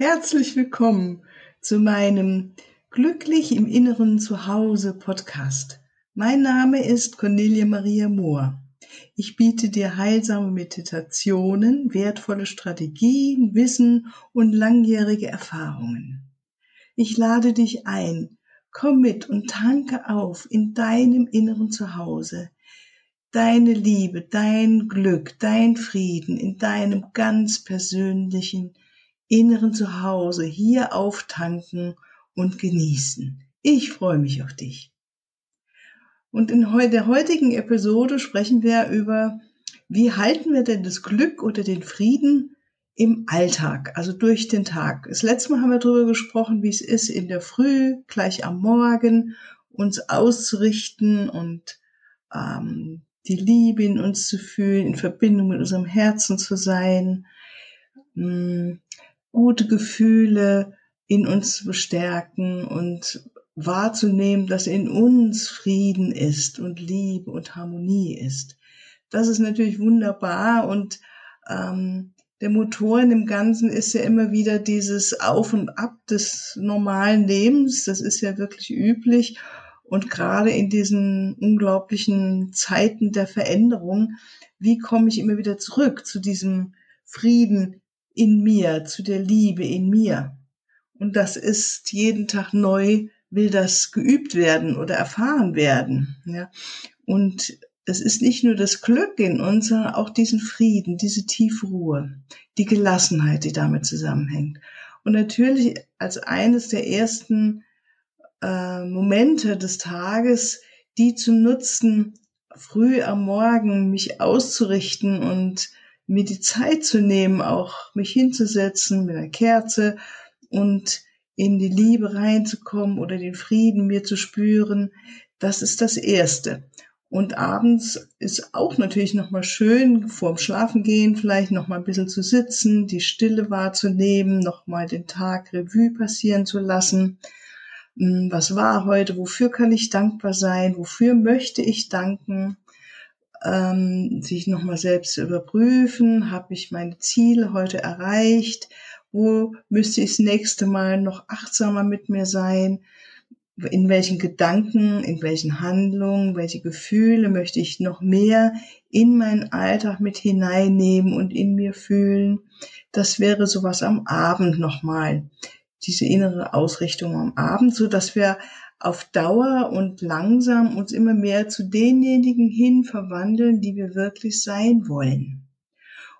Herzlich willkommen zu meinem Glücklich im Inneren Zuhause Podcast. Mein Name ist Cornelia Maria Mohr. Ich biete dir heilsame Meditationen, wertvolle Strategien, Wissen und langjährige Erfahrungen. Ich lade dich ein, komm mit und tanke auf in deinem inneren Zuhause. Deine Liebe, dein Glück, dein Frieden in deinem ganz persönlichen inneren Zuhause hier auftanken und genießen. Ich freue mich auf dich. Und in der heutigen Episode sprechen wir über, wie halten wir denn das Glück oder den Frieden im Alltag, also durch den Tag. Das letzte Mal haben wir darüber gesprochen, wie es ist, in der Früh, gleich am Morgen, uns auszurichten und ähm, die Liebe in uns zu fühlen, in Verbindung mit unserem Herzen zu sein, hm, gute Gefühle in uns zu bestärken und wahrzunehmen, dass in uns Frieden ist und Liebe und Harmonie ist. Das ist natürlich wunderbar und ähm, der Motor in dem Ganzen ist ja immer wieder dieses Auf und Ab des normalen Lebens. Das ist ja wirklich üblich. Und gerade in diesen unglaublichen Zeiten der Veränderung, wie komme ich immer wieder zurück zu diesem Frieden in mir, zu der Liebe in mir. Und das ist jeden Tag neu, will das geübt werden oder erfahren werden. Ja. Und es ist nicht nur das Glück in uns, sondern auch diesen Frieden, diese tiefe Ruhe, die Gelassenheit, die damit zusammenhängt. Und natürlich als eines der ersten äh, Momente des Tages, die zu nutzen, früh am Morgen mich auszurichten und mir die Zeit zu nehmen, auch mich hinzusetzen mit einer Kerze und in die Liebe reinzukommen oder den Frieden mir zu spüren, das ist das Erste. Und abends ist auch natürlich nochmal schön, vorm Schlafengehen vielleicht nochmal ein bisschen zu sitzen, die Stille wahrzunehmen, nochmal den Tag Revue passieren zu lassen. Hm, was war heute? Wofür kann ich dankbar sein? Wofür möchte ich danken? Ähm, sich nochmal selbst zu überprüfen, habe ich meine Ziele heute erreicht, wo müsste ich das nächste Mal noch achtsamer mit mir sein, in welchen Gedanken, in welchen Handlungen, welche Gefühle möchte ich noch mehr in meinen Alltag mit hineinnehmen und in mir fühlen. Das wäre sowas am Abend nochmal, diese innere Ausrichtung am Abend, so dass wir auf Dauer und langsam uns immer mehr zu denjenigen hin verwandeln, die wir wirklich sein wollen.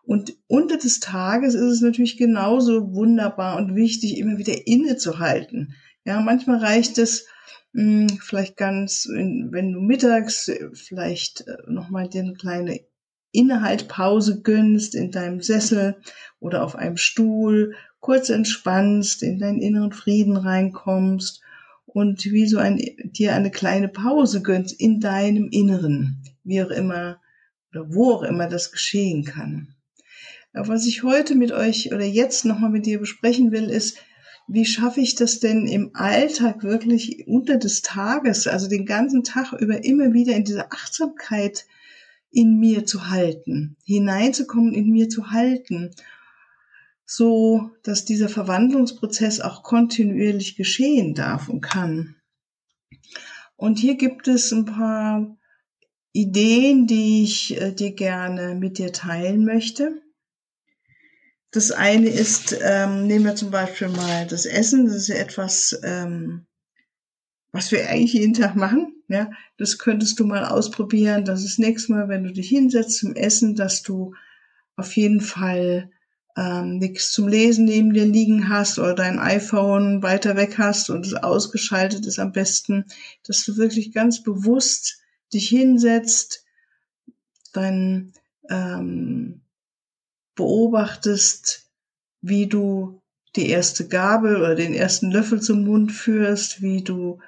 Und unter des Tages ist es natürlich genauso wunderbar und wichtig, immer wieder innezuhalten. Ja, manchmal reicht es mh, hm, vielleicht ganz, wenn du mittags vielleicht äh, nochmal dir eine kleine Innehaltpause gönnst in deinem Sessel oder auf einem Stuhl, kurz entspannst, in deinen inneren Frieden reinkommst und wie so ein, dir eine kleine Pause gönnst in deinem Inneren, wie auch immer oder wo auch immer das geschehen kann. Was ich heute mit euch oder jetzt nochmal mit dir besprechen will, ist, wie schaffe ich das denn im Alltag wirklich unter des Tages, also den ganzen Tag über immer wieder in diese Achtsamkeit in mir zu halten, hineinzukommen, in mir zu halten so dass dieser Verwandlungsprozess auch kontinuierlich geschehen darf und kann. Und hier gibt es ein paar Ideen, die ich äh, dir gerne mit dir teilen möchte. Das eine ist, ähm, nehmen wir zum Beispiel mal das Essen. Das ist ja etwas, ähm, was wir eigentlich jeden Tag machen. Ja, das könntest du mal ausprobieren. Das ist nächstes Mal, wenn du dich hinsetzt zum Essen, dass du auf jeden Fall ähm, nichts zum Lesen neben dir liegen hast oder dein iPhone weiter weg hast und es ausgeschaltet ist am besten, dass du wirklich ganz bewusst dich hinsetzt, dann ähm, beobachtest, wie du die erste Gabel oder den ersten Löffel zum Mund führst, wie du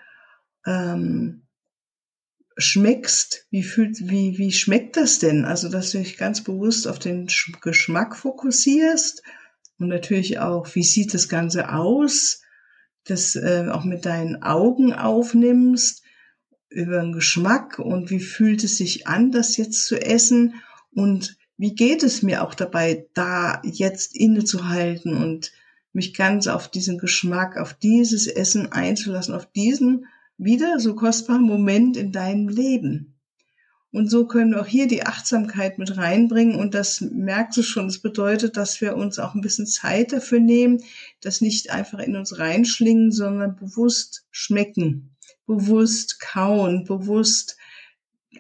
ähm, schmeckst, wie fühlt, wie, wie schmeckt das denn? Also, dass du dich ganz bewusst auf den Geschmack fokussierst und natürlich auch, wie sieht das Ganze aus, das äh, auch mit deinen Augen aufnimmst über den Geschmack und wie fühlt es sich an, das jetzt zu essen und wie geht es mir auch dabei, da jetzt innezuhalten und mich ganz auf diesen Geschmack, auf dieses Essen einzulassen, auf diesen wieder so kostbaren Moment in deinem Leben. Und so können wir auch hier die Achtsamkeit mit reinbringen. Und das merkst du schon. Das bedeutet, dass wir uns auch ein bisschen Zeit dafür nehmen, das nicht einfach in uns reinschlingen, sondern bewusst schmecken, bewusst kauen, bewusst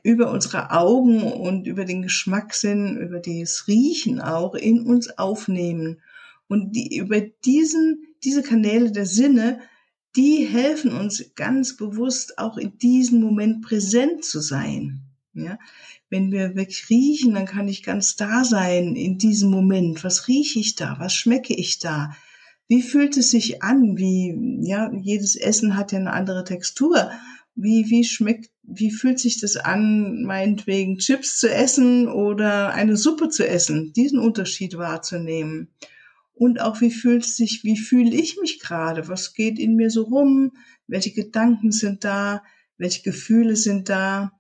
über unsere Augen und über den Geschmackssinn, über das Riechen auch in uns aufnehmen. Und die, über diesen, diese Kanäle der Sinne, die helfen uns ganz bewusst auch in diesem Moment präsent zu sein. Ja, wenn wir wirklich riechen, dann kann ich ganz da sein in diesem Moment. Was rieche ich da? Was schmecke ich da? Wie fühlt es sich an? Wie, ja, jedes Essen hat ja eine andere Textur. Wie, wie schmeckt, wie fühlt sich das an, meinetwegen Chips zu essen oder eine Suppe zu essen? Diesen Unterschied wahrzunehmen. Und auch wie fühlt sich, wie fühle ich mich gerade? Was geht in mir so rum? Welche Gedanken sind da? Welche Gefühle sind da?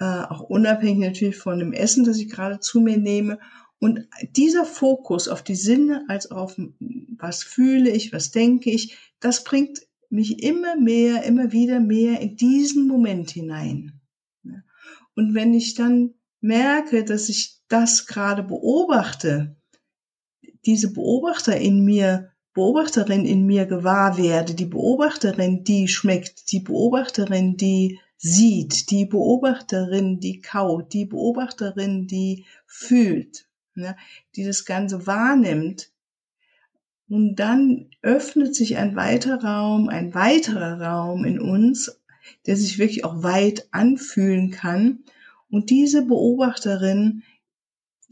äh, auch unabhängig natürlich von dem Essen, das ich gerade zu mir nehme. Und dieser Fokus auf die Sinne als auf was fühle ich, was denke ich, das bringt mich immer mehr, immer wieder mehr in diesen Moment hinein. Und wenn ich dann merke, dass ich das gerade beobachte, diese Beobachter in mir, Beobachterin in mir gewahr werde, die Beobachterin, die schmeckt, die Beobachterin, die sieht, die Beobachterin, die kaut, die Beobachterin, die fühlt, ne, die das Ganze wahrnimmt. Und dann öffnet sich ein weiterer Raum, ein weiterer Raum in uns, der sich wirklich auch weit anfühlen kann. Und diese Beobachterin,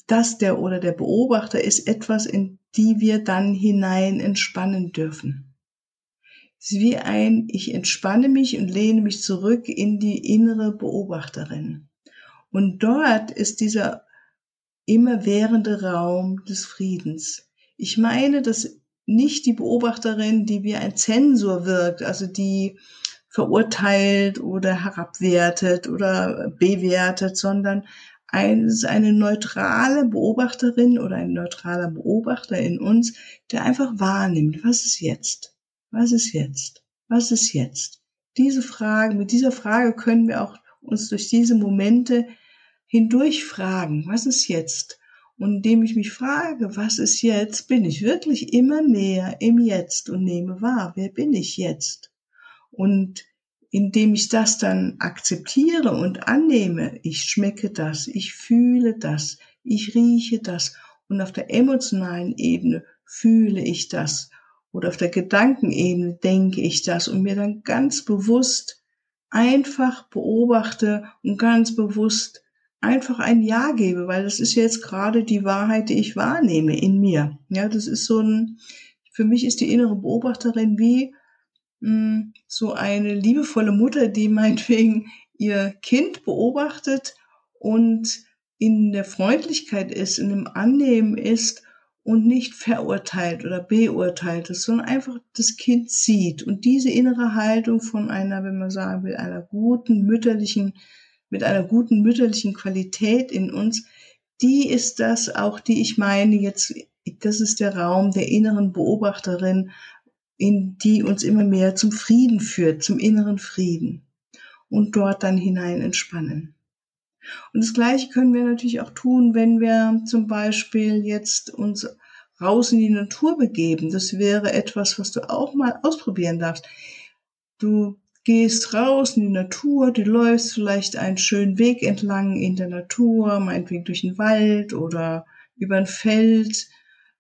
das der oder der Beobachter ist etwas, in die wir dann hinein entspannen dürfen. Es ist wie ein, ich entspanne mich und lehne mich zurück in die innere Beobachterin. Und dort ist dieser immerwährende Raum des Friedens. Ich meine, dass nicht die Beobachterin, die wie ein Zensor wirkt, also die verurteilt oder herabwertet oder bewertet, sondern ein, eine neutrale Beobachterin oder ein neutraler Beobachter in uns, der einfach wahrnimmt, was ist jetzt? Was ist jetzt? Was ist jetzt? Diese Frage, mit dieser Frage können wir auch uns durch diese Momente hindurch fragen, was ist jetzt? Und indem ich mich frage, was ist jetzt, bin ich wirklich immer mehr im Jetzt und nehme wahr, wer bin ich jetzt? Und indem ich das dann akzeptiere und annehme, ich schmecke das, ich fühle das, ich rieche das und auf der emotionalen Ebene fühle ich das oder auf der Gedankenebene denke ich das und mir dann ganz bewusst einfach beobachte und ganz bewusst einfach ein Ja gebe, weil das ist jetzt gerade die Wahrheit, die ich wahrnehme in mir. Ja, das ist so ein, für mich ist die innere Beobachterin wie mh, hm, so eine liebevolle Mutter, die meinetwegen ihr Kind beobachtet und in der Freundlichkeit ist, in dem Annehmen ist und nicht verurteilt oder beurteilt ist, sondern einfach das Kind sieht. Und diese innere Haltung von einer, wenn man sagen will, einer guten mütterlichen, mit einer guten mütterlichen Qualität in uns, die ist das auch, die ich meine jetzt, das ist der Raum der inneren Beobachterin, in die uns immer mehr zum Frieden führt, zum inneren Frieden und dort dann hinein entspannen. Und das Gleiche können wir natürlich auch tun, wenn wir zum Beispiel jetzt uns raus in die Natur begeben. Das wäre etwas, was du auch mal ausprobieren darfst. Du gehst raus in die Natur, du läufst vielleicht einen schönen Weg entlang in der Natur, meinetwegen durch den Wald oder über ein Feld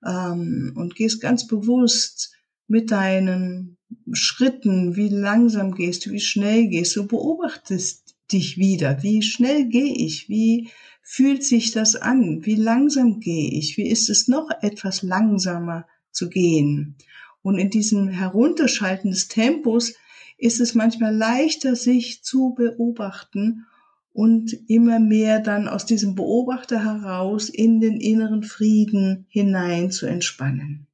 ähm, und gehst ganz bewusst mit deinen Schritten, wie langsam gehst du, wie schnell gehst du, beobachtest dich wieder. Wie schnell gehe ich? Wie fühlt sich das an? Wie langsam gehe ich? Wie ist es noch etwas langsamer zu gehen? Und in diesem Herunterschalten des Tempos ist es manchmal leichter, sich zu beobachten und immer mehr dann aus diesem Beobachter heraus in den inneren Frieden hinein zu entspannen.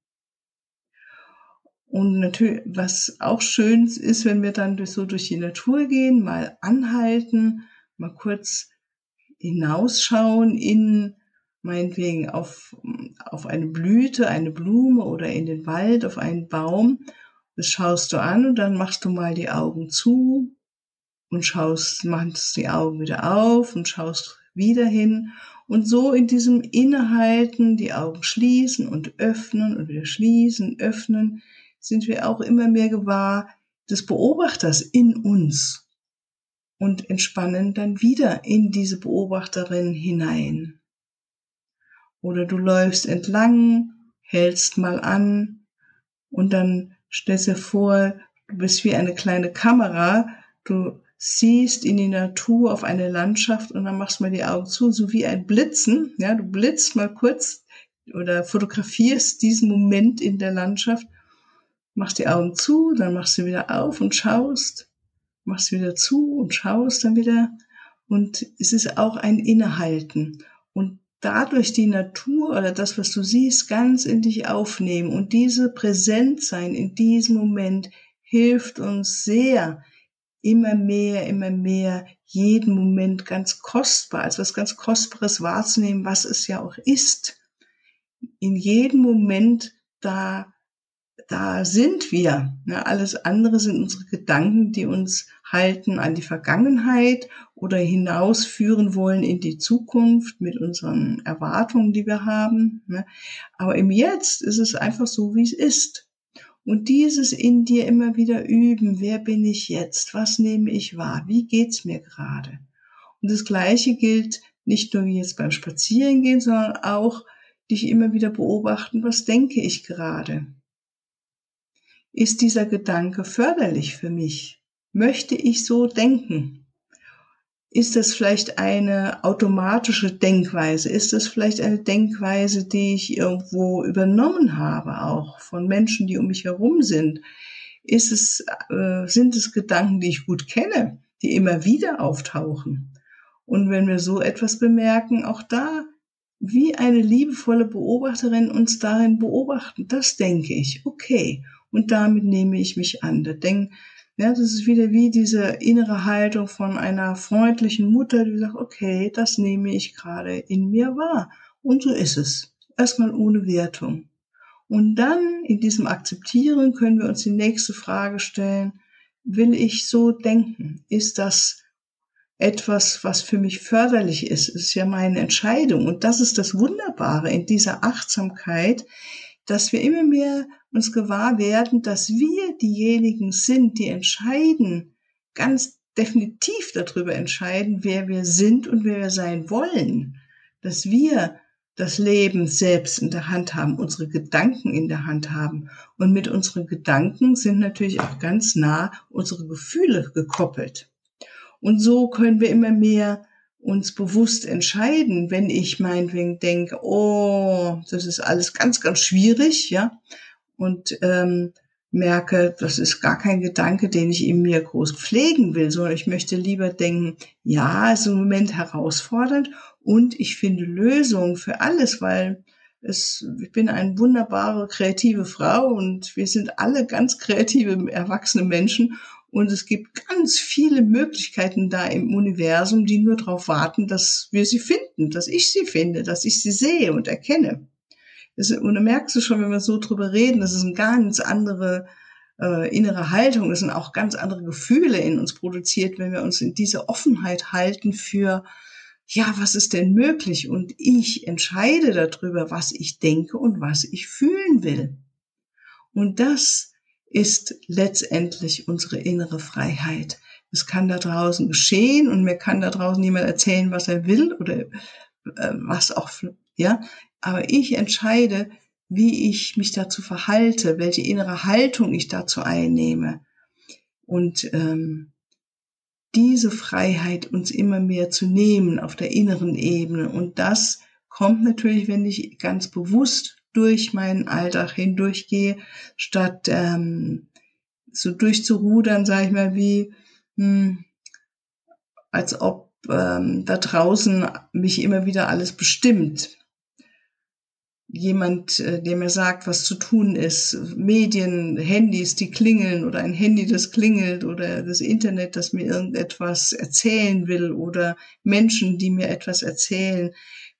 Und natürlich, was auch schön ist, wenn wir dann so durch die Natur gehen, mal anhalten, mal kurz hinausschauen in meinetwegen auf, auf eine Blüte, eine Blume oder in den Wald, auf einen Baum. Das schaust du an und dann machst du mal die Augen zu und schaust, machst die Augen wieder auf und schaust wieder hin. Und so in diesem Innehalten, die Augen schließen und öffnen und wieder schließen, öffnen, sind wir auch immer mehr gewahr des Beobachters in uns und entspannen dann wieder in diese Beobachterin hinein. Oder du läufst entlang, hältst mal an und dann stellst dir vor, du bist wie eine kleine Kamera, du siehst in die Natur auf eine Landschaft und dann machst mal die Augen zu, so wie ein Blitzen, ja, du blitzt mal kurz oder fotografierst diesen Moment in der Landschaft, machst die Augen zu, dann machst du wieder auf und schaust, machst wieder zu und schaust dann wieder und es ist auch ein Innehalten und dadurch die Natur oder das, was du siehst, ganz in dich aufnehmen. Und diese Präsentsein in diesem Moment hilft uns sehr, immer mehr, immer mehr, jeden Moment ganz kostbar, als was ganz Kostbares wahrzunehmen, was es ja auch ist. In jedem Moment da da sind wir. Alles andere sind unsere Gedanken, die uns halten an die Vergangenheit oder hinausführen wollen in die Zukunft mit unseren Erwartungen, die wir haben. Aber im Jetzt ist es einfach so, wie es ist. Und dieses in dir immer wieder üben. Wer bin ich jetzt? Was nehme ich wahr? Wie geht's mir gerade? Und das Gleiche gilt nicht nur wie jetzt beim Spazierengehen, sondern auch dich immer wieder beobachten, was denke ich gerade? Ist dieser Gedanke förderlich für mich? Möchte ich so denken? Ist das vielleicht eine automatische Denkweise? Ist das vielleicht eine Denkweise, die ich irgendwo übernommen habe, auch von Menschen, die um mich herum sind? Ist es, äh, sind es Gedanken, die ich gut kenne, die immer wieder auftauchen? Und wenn wir so etwas bemerken, auch da wie eine liebevolle Beobachterin uns darin beobachten, das denke ich, okay und damit nehme ich mich an. Da denk, ja, das ist wieder wie diese innere Haltung von einer freundlichen Mutter, die sagt, okay, das nehme ich gerade in mir wahr. Und so ist es. Erstmal ohne Wertung. Und dann in diesem Akzeptieren können wir uns die nächste Frage stellen, will ich so denken? Ist das etwas, was für mich förderlich ist? Ist ja meine Entscheidung. Und das ist das Wunderbare in dieser Achtsamkeit, dass wir immer mehr uns gewahr werden, dass wir diejenigen sind, die entscheiden, ganz definitiv darüber entscheiden, wer wir sind und wer wir sein wollen. Dass wir das Leben selbst in der Hand haben, unsere Gedanken in der Hand haben. Und mit unseren Gedanken sind natürlich auch ganz nah unsere Gefühle gekoppelt. Und so können wir immer mehr uns bewusst entscheiden, wenn ich meinetwegen denke, oh, das ist alles ganz, ganz schwierig, ja, und ähm, merke, das ist gar kein Gedanke, den ich in mir groß pflegen will, sondern ich möchte lieber denken, ja, es ist im Moment herausfordernd und ich finde Lösungen für alles, weil es, ich bin eine wunderbare kreative Frau und wir sind alle ganz kreative erwachsene Menschen und es gibt ganz viele Möglichkeiten da im Universum, die nur darauf warten, dass wir sie finden, dass ich sie finde, dass ich sie sehe und erkenne. Das, und da merkst du schon, wenn wir so drüber reden, das ist eine ganz andere äh, innere Haltung, es sind auch ganz andere Gefühle in uns produziert, wenn wir uns in diese Offenheit halten für, ja, was ist denn möglich? Und ich entscheide darüber, was ich denke und was ich fühlen will. Und das ist letztendlich unsere innere Freiheit. Es kann da draußen geschehen und mir kann da draußen niemand erzählen, was er will oder äh, was auch, ja. Aber ich entscheide, wie ich mich dazu verhalte, welche innere Haltung ich dazu einnehme. Und ähm, diese Freiheit uns immer mehr zu nehmen auf der inneren Ebene. Und das kommt natürlich, wenn ich ganz bewusst durch meinen Alltag hindurchgehe, statt ähm, so durchzurudern, sage ich mal, wie hm, als ob ähm, da draußen mich immer wieder alles bestimmt. Jemand, äh, der mir sagt, was zu tun ist, Medien, Handys, die klingeln oder ein Handy, das klingelt oder das Internet, das mir irgendetwas erzählen will oder Menschen, die mir etwas erzählen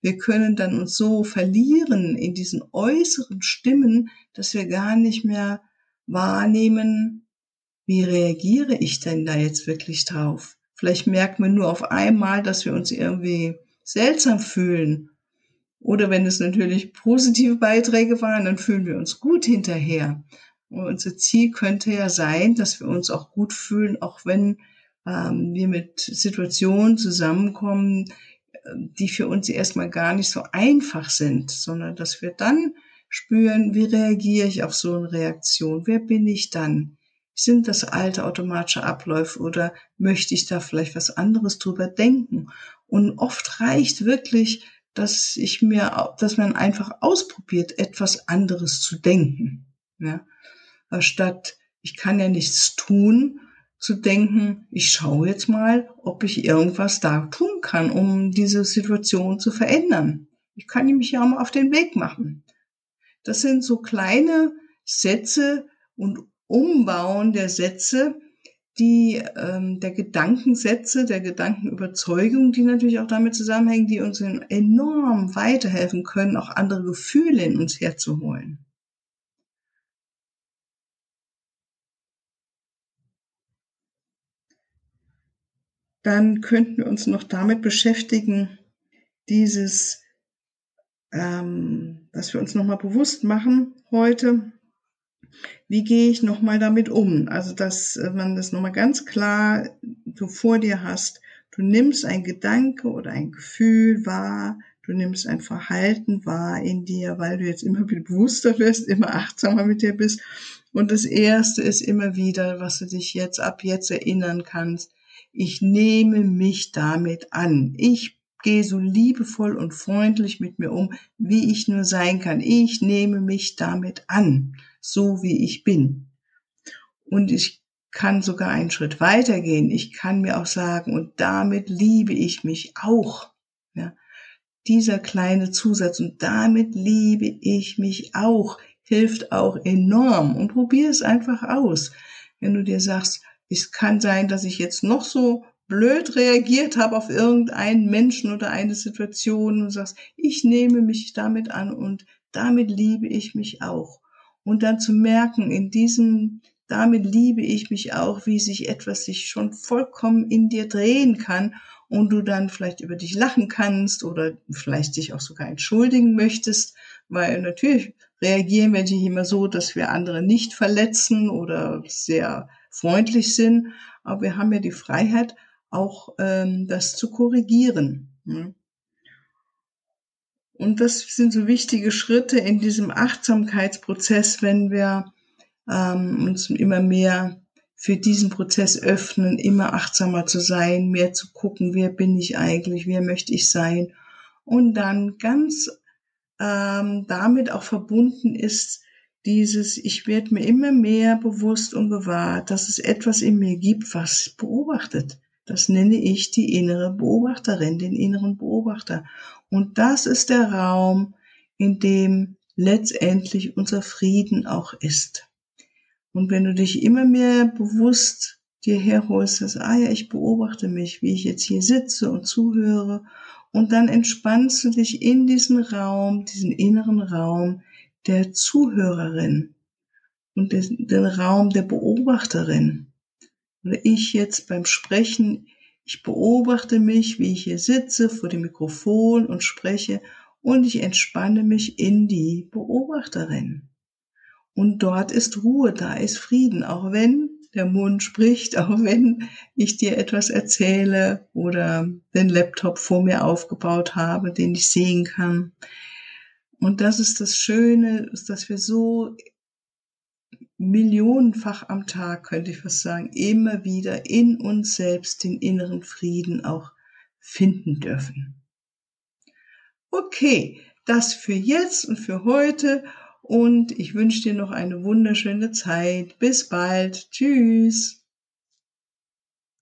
Wir können dann uns so verlieren in diesen äußeren Stimmen, dass wir gar nicht mehr wahrnehmen, wie reagiere ich denn da jetzt wirklich drauf? Vielleicht merkt man nur auf einmal, dass wir uns irgendwie seltsam fühlen. Oder wenn es natürlich positive Beiträge waren, dann fühlen wir uns gut hinterher. Und unser Ziel könnte ja sein, dass wir uns auch gut fühlen, auch wenn ähm, wir mit Situationen zusammenkommen, die für uns erstmal gar nicht so einfach sind, sondern dass wir dann spüren, wie reagiere ich auf so eine Reaktion? Wer bin ich dann? Sind das alte automatische Abläufe oder möchte ich da vielleicht was anderes drüber denken? Und oft reicht wirklich, dass ich mir, dass man einfach ausprobiert, etwas anderes zu denken. Ja? Statt ich kann ja nichts tun, zu denken, ich schaue jetzt mal, ob ich irgendwas da tun kann, um diese Situation zu verändern. Ich kann mich ja mal auf den Weg machen. Das sind so kleine Sätze und Umbauen der Sätze, die ähm, der Gedankensätze, der Gedankenüberzeugung, die natürlich auch damit zusammenhängen, die uns enorm weiterhelfen können, auch andere Gefühle in uns herzuholen. dann könnten wir uns noch damit beschäftigen, dieses, ähm, dass wir uns nochmal bewusst machen heute, wie gehe ich nochmal damit um? Also, dass man das nochmal ganz klar du vor dir hast. Du nimmst ein Gedanke oder ein Gefühl wahr, du nimmst ein Verhalten wahr in dir, weil du jetzt immer bewusster wirst, immer achtsamer mit dir bist. Und das erste ist immer wieder, was du dich jetzt ab jetzt erinnern kannst ich nehme mich damit an. Ich gehe so liebevoll und freundlich mit mir um, wie ich nur sein kann. Ich nehme mich damit an, so wie ich bin. Und ich kann sogar einen Schritt weitergehen. Ich kann mir auch sagen, und damit liebe ich mich auch. Ja, dieser kleine Zusatz, und damit liebe ich mich auch, hilft auch enorm. Und probier es einfach aus. Wenn du dir sagst, es kann sein, dass ich jetzt noch so blöd reagiert habe auf irgendeinen Menschen oder eine Situation und sagst, ich nehme mich damit an und damit liebe ich mich auch. Und dann zu merken, in diesem, damit liebe ich mich auch, wie sich etwas sich schon vollkommen in dir drehen kann und du dann vielleicht über dich lachen kannst oder vielleicht dich auch sogar entschuldigen möchtest, weil natürlich reagieren wir nicht immer so, dass wir andere nicht verletzen oder sehr freundlich sind, aber wir haben ja die Freiheit, auch ähm, das zu korrigieren. Ne? Und das sind so wichtige Schritte in diesem Achtsamkeitsprozess, wenn wir ähm, uns immer mehr für diesen Prozess öffnen, immer achtsamer zu sein, mehr zu gucken, wer bin ich eigentlich, wer möchte ich sein. Und dann ganz ähm, damit auch verbunden ist, dieses, ich werde mir immer mehr bewusst und gewahr, dass es etwas in mir gibt, was beobachtet. Das nenne ich die innere Beobachterin, den inneren Beobachter. Und das ist der Raum, in dem letztendlich unser Frieden auch ist. Und wenn du dich immer mehr bewusst dir herholst, dass, ah ja, ich beobachte mich, wie ich jetzt hier sitze und zuhöre, und dann entspannst du dich in diesen Raum, diesen inneren Raum, der Zuhörerin und den, Raum der Beobachterin. Oder ich jetzt beim Sprechen, ich beobachte mich, wie ich hier sitze vor dem Mikrofon und spreche und ich entspanne mich in die Beobachterin. Und dort ist Ruhe, da ist Frieden, auch wenn der Mund spricht, auch wenn ich dir etwas erzähle oder den Laptop vor mir aufgebaut habe, den ich sehen kann. Und das ist das Schöne, dass wir so millionenfach am Tag, könnte ich fast sagen, immer wieder in uns selbst den inneren Frieden auch finden dürfen. Okay, das für jetzt und für heute und ich wünsche dir noch eine wunderschöne Zeit. Bis bald. Tschüss.